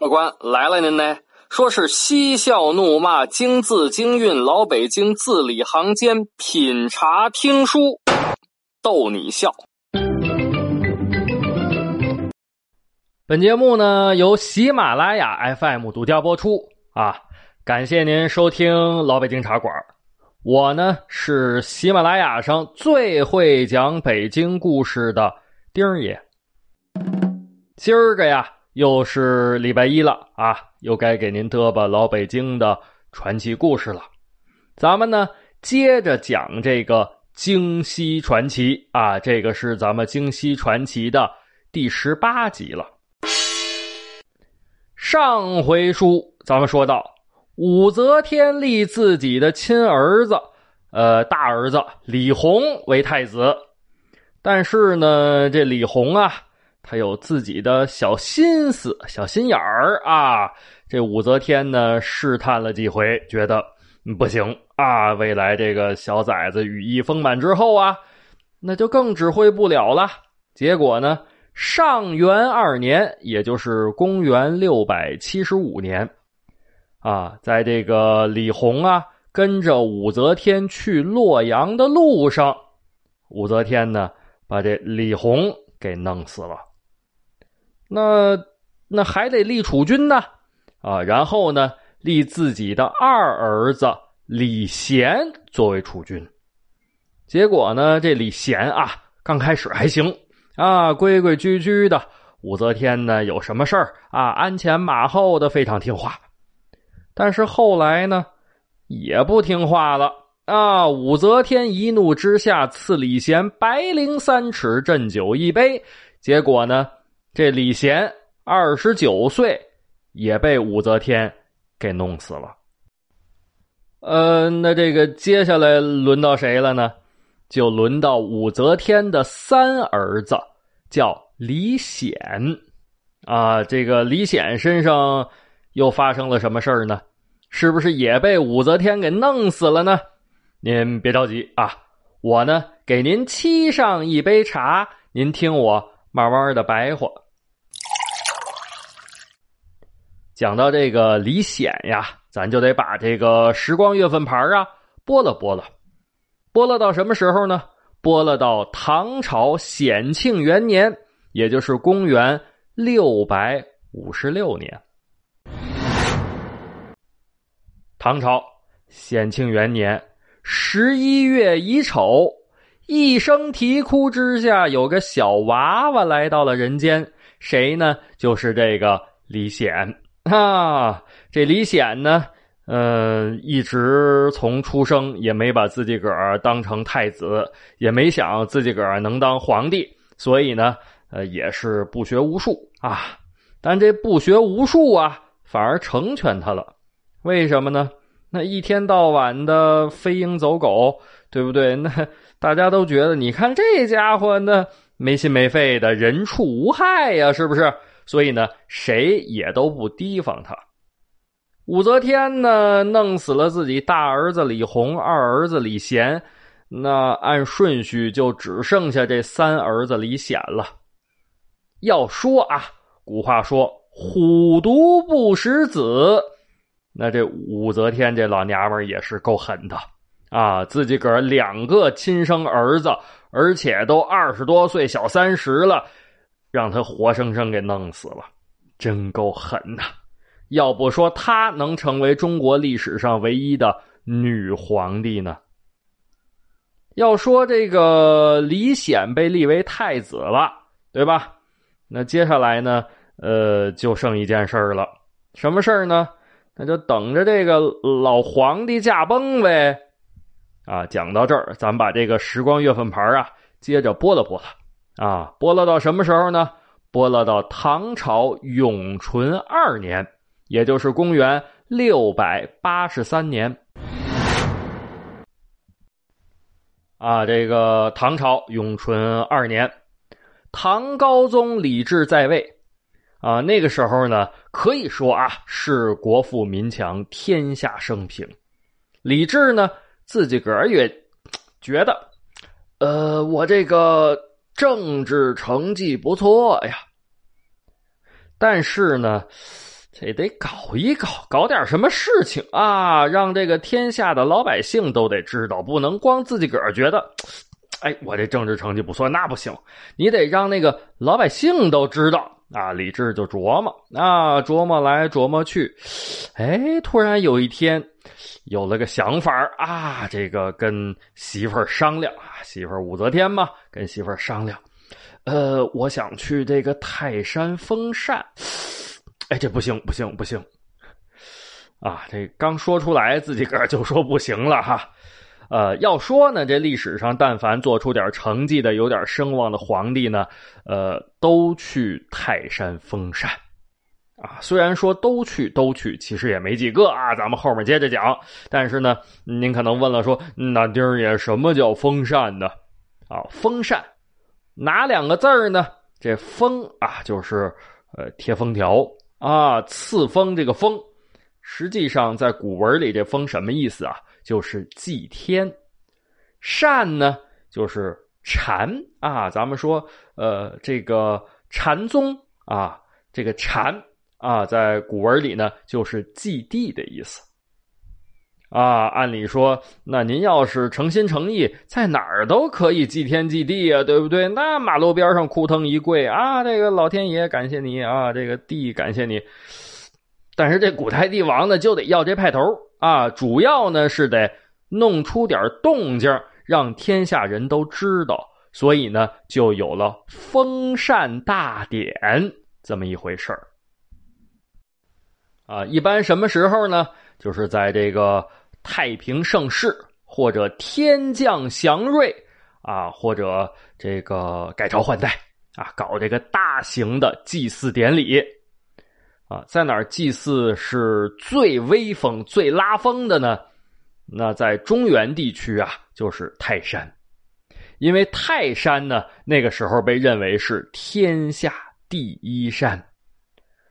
客官来了，您呢？说是嬉笑怒骂，京字京韵，老北京字里行间，品茶听书，逗你笑。本节目呢由喜马拉雅 FM 独家播出啊！感谢您收听老北京茶馆。我呢是喜马拉雅上最会讲北京故事的丁儿爷。今儿个呀。又是礼拜一了啊，又该给您嘚吧老北京的传奇故事了。咱们呢接着讲这个京西传奇啊，这个是咱们京西传奇的第十八集了。上回书咱们说到，武则天立自己的亲儿子，呃，大儿子李弘为太子，但是呢，这李弘啊。他有自己的小心思、小心眼儿啊！这武则天呢，试探了几回，觉得不行啊。未来这个小崽子羽翼丰满之后啊，那就更指挥不了了。结果呢，上元二年，也就是公元六百七十五年，啊，在这个李弘啊跟着武则天去洛阳的路上，武则天呢把这李弘给弄死了。那那还得立储君呢，啊，然后呢立自己的二儿子李贤作为储君。结果呢，这李贤啊，刚开始还行啊，规规矩矩的。武则天呢，有什么事儿啊，鞍前马后的，非常听话。但是后来呢，也不听话了啊。武则天一怒之下，赐李贤白绫三尺，鸩酒一杯。结果呢？这李贤二十九岁，也被武则天给弄死了。呃，那这个接下来轮到谁了呢？就轮到武则天的三儿子，叫李显。啊，这个李显身上又发生了什么事儿呢？是不是也被武则天给弄死了呢？您别着急啊，我呢给您沏上一杯茶，您听我。慢慢的白话。讲到这个李显呀，咱就得把这个时光月份牌啊拨了拨了，拨了到什么时候呢？拨了到唐朝显庆元年，也就是公元六百五十六年。唐朝显庆元年十一月乙丑。一声啼哭之下，有个小娃娃来到了人间。谁呢？就是这个李显 啊！这李显呢，呃，一直从出生也没把自己个儿当成太子，也没想自己个儿能当皇帝，所以呢，呃，也是不学无术啊。但这不学无术啊，反而成全他了。为什么呢？那一天到晚的飞鹰走狗，对不对？那。大家都觉得，你看这家伙呢，没心没肺的，人畜无害呀，是不是？所以呢，谁也都不提防他。武则天呢，弄死了自己大儿子李弘，二儿子李贤，那按顺序就只剩下这三儿子李显了。要说啊，古话说“虎毒不食子”，那这武则天这老娘们也是够狠的。啊，自己个儿两个亲生儿子，而且都二十多岁，小三十了，让他活生生给弄死了，真够狠呐！要不说他能成为中国历史上唯一的女皇帝呢？要说这个李显被立为太子了，对吧？那接下来呢？呃，就剩一件事了，什么事儿呢？那就等着这个老皇帝驾崩呗。啊，讲到这儿，咱把这个时光月份牌啊，接着拨了拨了。啊，播了到什么时候呢？播了到唐朝永淳二年，也就是公元六百八十三年。啊，这个唐朝永淳二年，唐高宗李治在位。啊，那个时候呢，可以说啊，是国富民强，天下升平。李治呢？自己个儿也觉得，呃，我这个政治成绩不错呀。但是呢，这得搞一搞，搞点什么事情啊，让这个天下的老百姓都得知道，不能光自己个儿觉得，哎，我这政治成绩不错，那不行，你得让那个老百姓都知道啊。李治就琢磨啊，琢磨来琢磨去，哎，突然有一天有了个想法啊，这个跟媳妇儿商量啊，媳妇儿武则天嘛，跟媳妇儿商量。呃，我想去这个泰山封禅，哎，这不行，不行，不行，啊，这刚说出来，自己个儿就说不行了哈。呃，要说呢，这历史上但凡做出点成绩的、有点声望的皇帝呢，呃，都去泰山封禅，啊，虽然说都去都去，其实也没几个啊。咱们后面接着讲。但是呢，您可能问了，说那丁儿爷什么叫封禅呢？啊，封禅。哪两个字儿呢？这封啊，就是呃贴封条啊，赐封这个封，实际上在古文里这封什么意思啊？就是祭天。禅呢，就是禅啊。咱们说呃这个禅宗啊，这个禅啊，在古文里呢，就是祭地的意思。啊，按理说，那您要是诚心诚意，在哪儿都可以祭天祭地啊，对不对？那马路边上枯藤一跪啊，这个老天爷感谢你啊，这个地感谢你。但是这古代帝王呢，就得要这派头啊，主要呢是得弄出点动静，让天下人都知道，所以呢，就有了封禅大典这么一回事儿。啊，一般什么时候呢？就是在这个。太平盛世，或者天降祥瑞啊，或者这个改朝换代啊，搞这个大型的祭祀典礼啊，在哪儿祭祀是最威风、最拉风的呢？那在中原地区啊，就是泰山，因为泰山呢，那个时候被认为是天下第一山。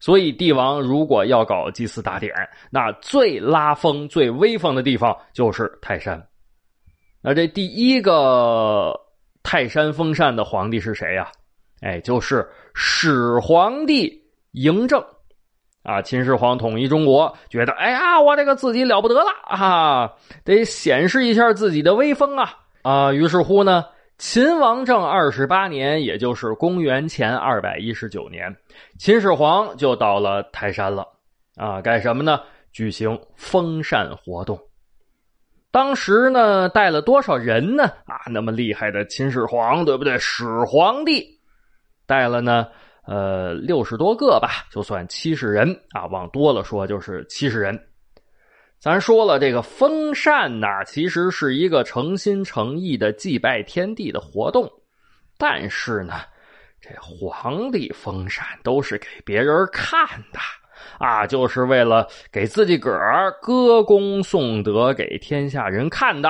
所以，帝王如果要搞祭祀大典，那最拉风、最威风的地方就是泰山。那这第一个泰山封禅的皇帝是谁呀？哎，就是始皇帝嬴政。啊，秦始皇统一中国，觉得哎呀，我这个自己了不得了啊，得显示一下自己的威风啊啊！于是乎呢。秦王政二十八年，也就是公元前二百一十九年，秦始皇就到了泰山了。啊，干什么呢？举行封禅活动。当时呢，带了多少人呢？啊，那么厉害的秦始皇，对不对？始皇帝带了呢，呃，六十多个吧，就算七十人啊。往多了说，就是七十人。咱说了，这个封禅呐，其实是一个诚心诚意的祭拜天地的活动。但是呢，这皇帝封禅都是给别人看的啊，就是为了给自己个儿歌功颂德，给天下人看的。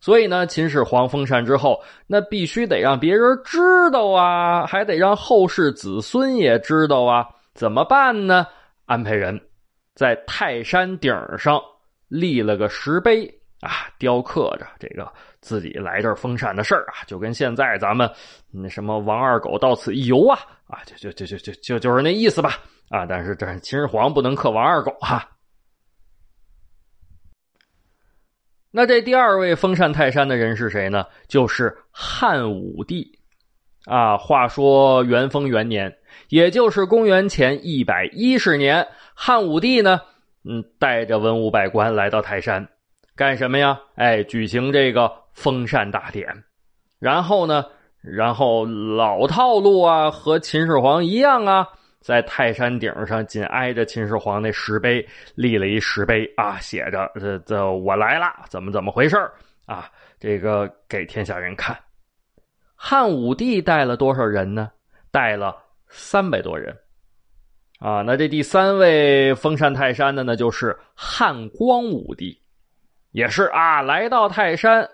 所以呢，秦始皇封禅之后，那必须得让别人知道啊，还得让后世子孙也知道啊。怎么办呢？安排人在泰山顶上。立了个石碑啊，雕刻着这个自己来这儿封禅的事儿啊，就跟现在咱们那什么王二狗到此一游啊啊，就就就就就就就是那意思吧啊！但是这秦始皇不能刻王二狗哈。那这第二位封禅泰山的人是谁呢？就是汉武帝啊。话说元丰元年，也就是公元前一百一十年，汉武帝呢。嗯，带着文武百官来到泰山，干什么呀？哎，举行这个封禅大典。然后呢，然后老套路啊，和秦始皇一样啊，在泰山顶上紧挨着秦始皇那石碑立了一石碑啊，写着“这这我来了，怎么怎么回事啊？这个给天下人看。汉武帝带了多少人呢？带了三百多人。啊，那这第三位封禅泰山的呢，就是汉光武帝，也是啊，来到泰山，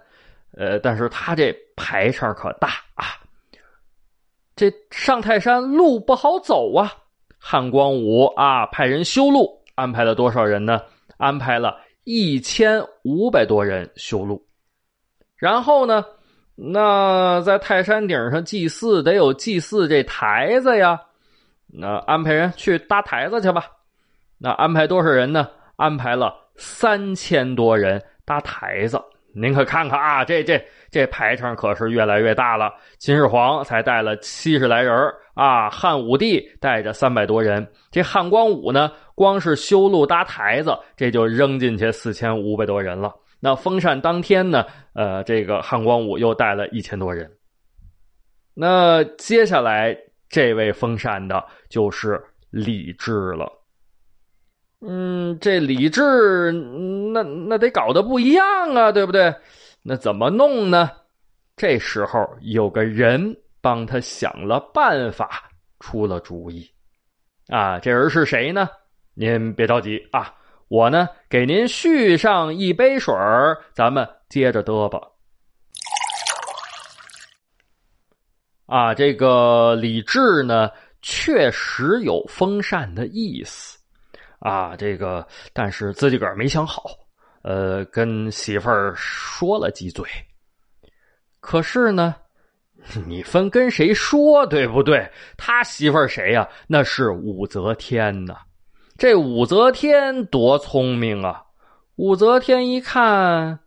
呃，但是他这排场可大啊，这上泰山路不好走啊。汉光武啊，派人修路，安排了多少人呢？安排了一千五百多人修路。然后呢，那在泰山顶上祭祀，得有祭祀这台子呀。那安排人去搭台子去吧，那安排多少人呢？安排了三千多人搭台子。您可看看啊，这这这排场可是越来越大了。秦始皇才带了七十来人啊，汉武帝带着三百多人，这汉光武呢，光是修路搭台子，这就扔进去四千五百多人了。那封禅当天呢，呃，这个汉光武又带了一千多人。那接下来这位封禅的就是李治了。嗯，这李治那那得搞得不一样啊，对不对？那怎么弄呢？这时候有个人帮他想了办法，出了主意。啊，这人是谁呢？您别着急啊，我呢给您续上一杯水咱们接着嘚吧。啊，这个李治呢，确实有封禅的意思。啊，这个但是自己个儿没想好，呃，跟媳妇儿说了几嘴。可是呢，你分跟谁说，对不对？他媳妇儿谁呀？那是武则天呐。这武则天多聪明啊！武则天一看，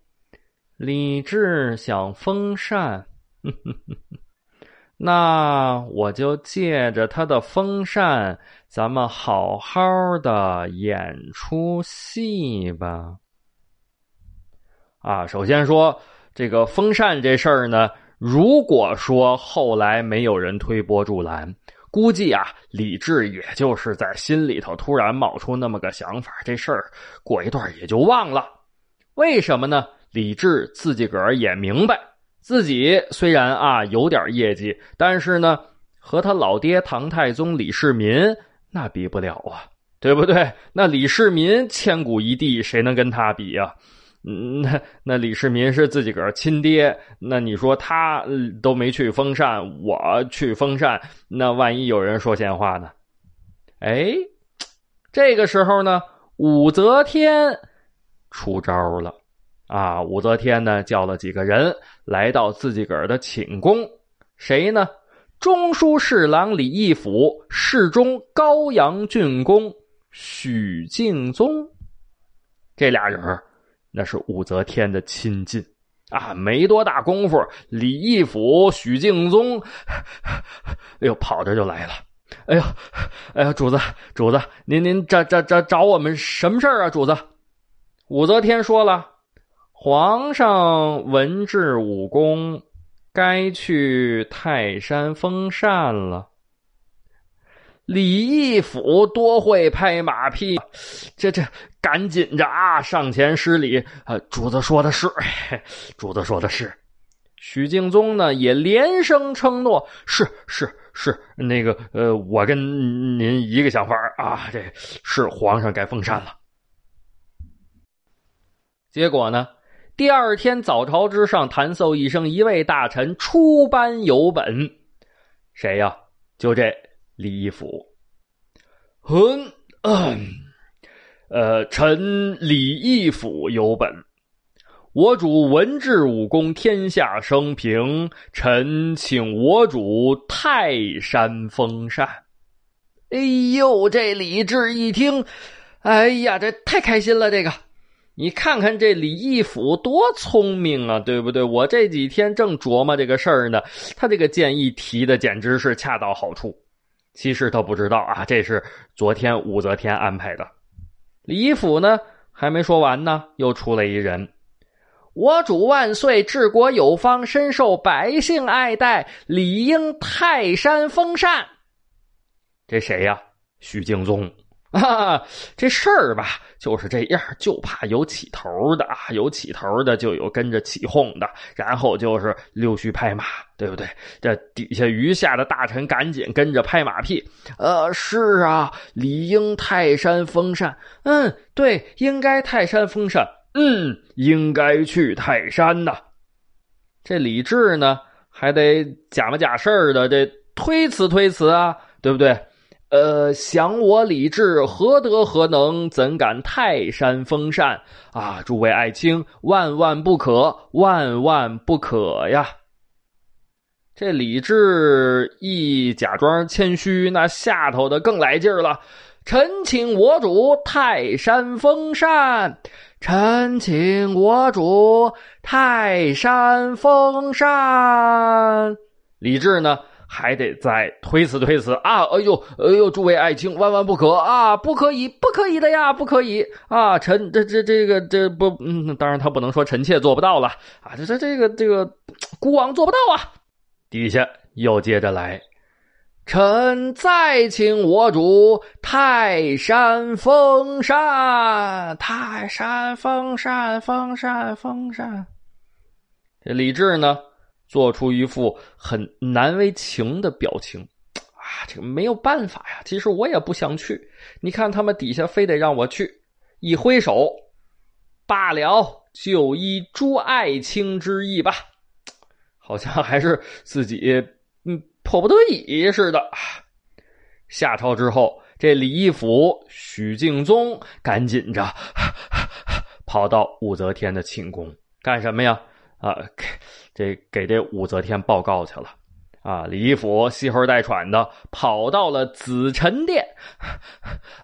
李治想封禅，那我就借着他的封禅。咱们好好的演出戏吧。啊，首先说这个封禅这事儿呢，如果说后来没有人推波助澜，估计啊，李治也就是在心里头突然冒出那么个想法，这事儿过一段也就忘了。为什么呢？李治自己个儿也明白，自己虽然啊有点业绩，但是呢，和他老爹唐太宗李世民。那比不了啊，对不对？那李世民千古一帝，谁能跟他比呀？嗯，那那李世民是自己个儿亲爹，那你说他都没去封禅，我去封禅，那万一有人说闲话呢？哎，这个时候呢，武则天出招了啊！武则天呢，叫了几个人来到自己个儿的寝宫，谁呢？中书侍郎李义府、侍中高阳郡公许敬宗，这俩人那是武则天的亲近啊！没多大功夫，李义府、许敬宗，哎呦，跑着就来了。哎呦，哎呀，主子，主子，您您找找找找我们什么事儿啊？主子，武则天说了，皇上文治武功。该去泰山封禅了。李义府多会拍马屁，这这赶紧着啊，上前施礼。啊，主子说的是，主子说的是。许敬宗呢也连声承诺，是是是，那个呃，我跟您一个想法啊，这是皇上该封禅了。结果呢？第二天早朝之上，弹奏一声，一位大臣出班有本，谁呀？就这李义府。嗯，呃，臣李义府有本。我主文治武功，天下升平。臣请我主泰山封禅。哎呦，这李治一听，哎呀，这太开心了，这个。你看看这李义府多聪明啊，对不对？我这几天正琢磨这个事儿呢，他这个建议提的简直是恰到好处。其实他不知道啊，这是昨天武则天安排的。李义府呢还没说完呢，又出来一人：“我主万岁，治国有方，深受百姓爱戴，理应泰山封禅。”这谁呀？许敬宗。啊，这事儿吧就是这样，就怕有起头的啊，有起头的就有跟着起哄的，然后就是溜须拍马，对不对？这底下余下的大臣赶紧跟着拍马屁。呃，是啊，理应泰山封禅。嗯，对，应该泰山封禅。嗯，应该去泰山呐。这李治呢，还得假模假式的这推辞推辞啊，对不对？呃，想我李治何德何能，怎敢泰山封禅啊？诸位爱卿，万万不可，万万不可呀！这李治一假装谦虚，那下头的更来劲儿了。臣请我主泰山封禅，臣请我主泰山封禅。李治呢，还得再推辞推辞啊！哎呦，哎呦，诸位爱卿，万万不可啊！不可以，不可以的呀，不可以啊！臣这这这个这不，嗯，当然他不能说臣妾做不到了啊！这这这个这个，孤王做不到啊！底下又接着来。臣再请我主泰山封禅，泰山封禅，封禅，封禅。这李治呢，做出一副很难为情的表情啊，这个没有办法呀。其实我也不想去，你看他们底下非得让我去，一挥手，罢了，就依诸爱卿之意吧。好像还是自己嗯。迫不得已似的，下朝之后，这李义府许敬宗赶紧着跑到武则天的寝宫干什么呀？啊，这给这武则天报告去了。啊，李义府吸喉带喘的跑到了紫宸殿。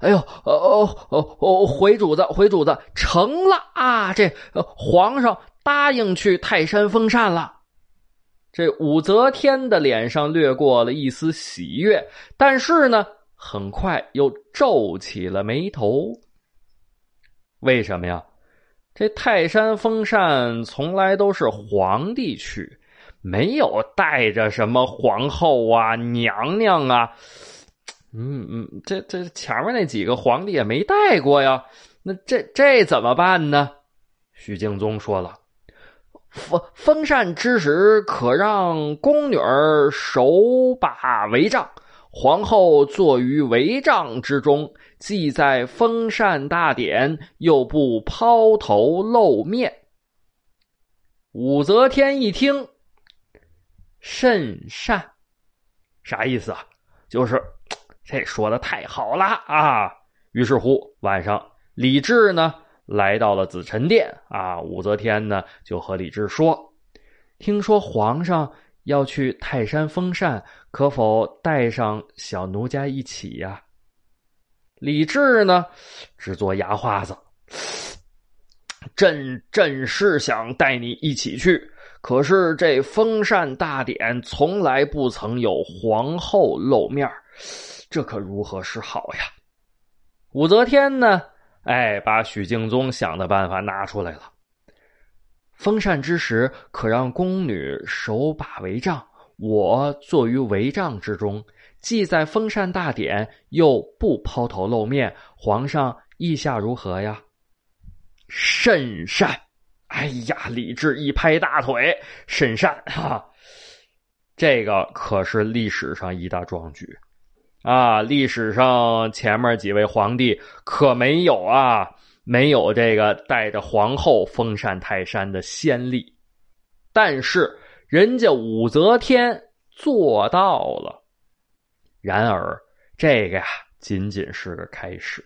哎呦，哦哦哦，回主子，回主子，成了啊！这皇上答应去泰山封禅了。这武则天的脸上掠过了一丝喜悦，但是呢，很快又皱起了眉头。为什么呀？这泰山封禅从来都是皇帝去，没有带着什么皇后啊、娘娘啊。嗯嗯，这这前面那几个皇帝也没带过呀。那这这怎么办呢？许敬宗说了。封封禅之时，可让宫女儿手把帷帐，皇后坐于帷帐之中，既在封禅大典，又不抛头露面。武则天一听，甚善，啥意思啊？就是这说的太好了啊！于是乎，晚上李治呢？来到了紫宸殿啊，武则天呢就和李治说：“听说皇上要去泰山封禅，可否带上小奴家一起呀？”李治呢只做牙花子：“朕朕是想带你一起去，可是这封禅大典从来不曾有皇后露面，这可如何是好呀？”武则天呢？哎，把许敬宗想的办法拿出来了。封禅之时，可让宫女手把帷帐，我坐于帷帐之中，既在封禅大典，又不抛头露面。皇上意下如何呀？甚善！哎呀，李治一拍大腿，甚善 哈！这个可是历史上一大壮举。啊，历史上前面几位皇帝可没有啊，没有这个带着皇后封禅泰山的先例，但是人家武则天做到了。然而，这个呀，仅仅是个开始。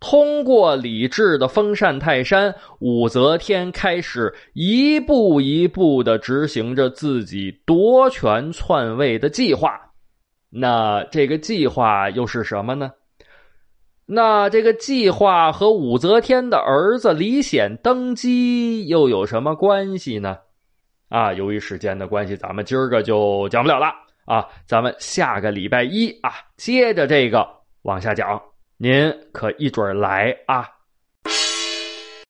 通过李治的封禅泰山，武则天开始一步一步的执行着自己夺权篡位的计划。那这个计划又是什么呢？那这个计划和武则天的儿子李显登基又有什么关系呢？啊，由于时间的关系，咱们今儿个就讲不了了啊，咱们下个礼拜一啊，接着这个往下讲，您可一准来啊。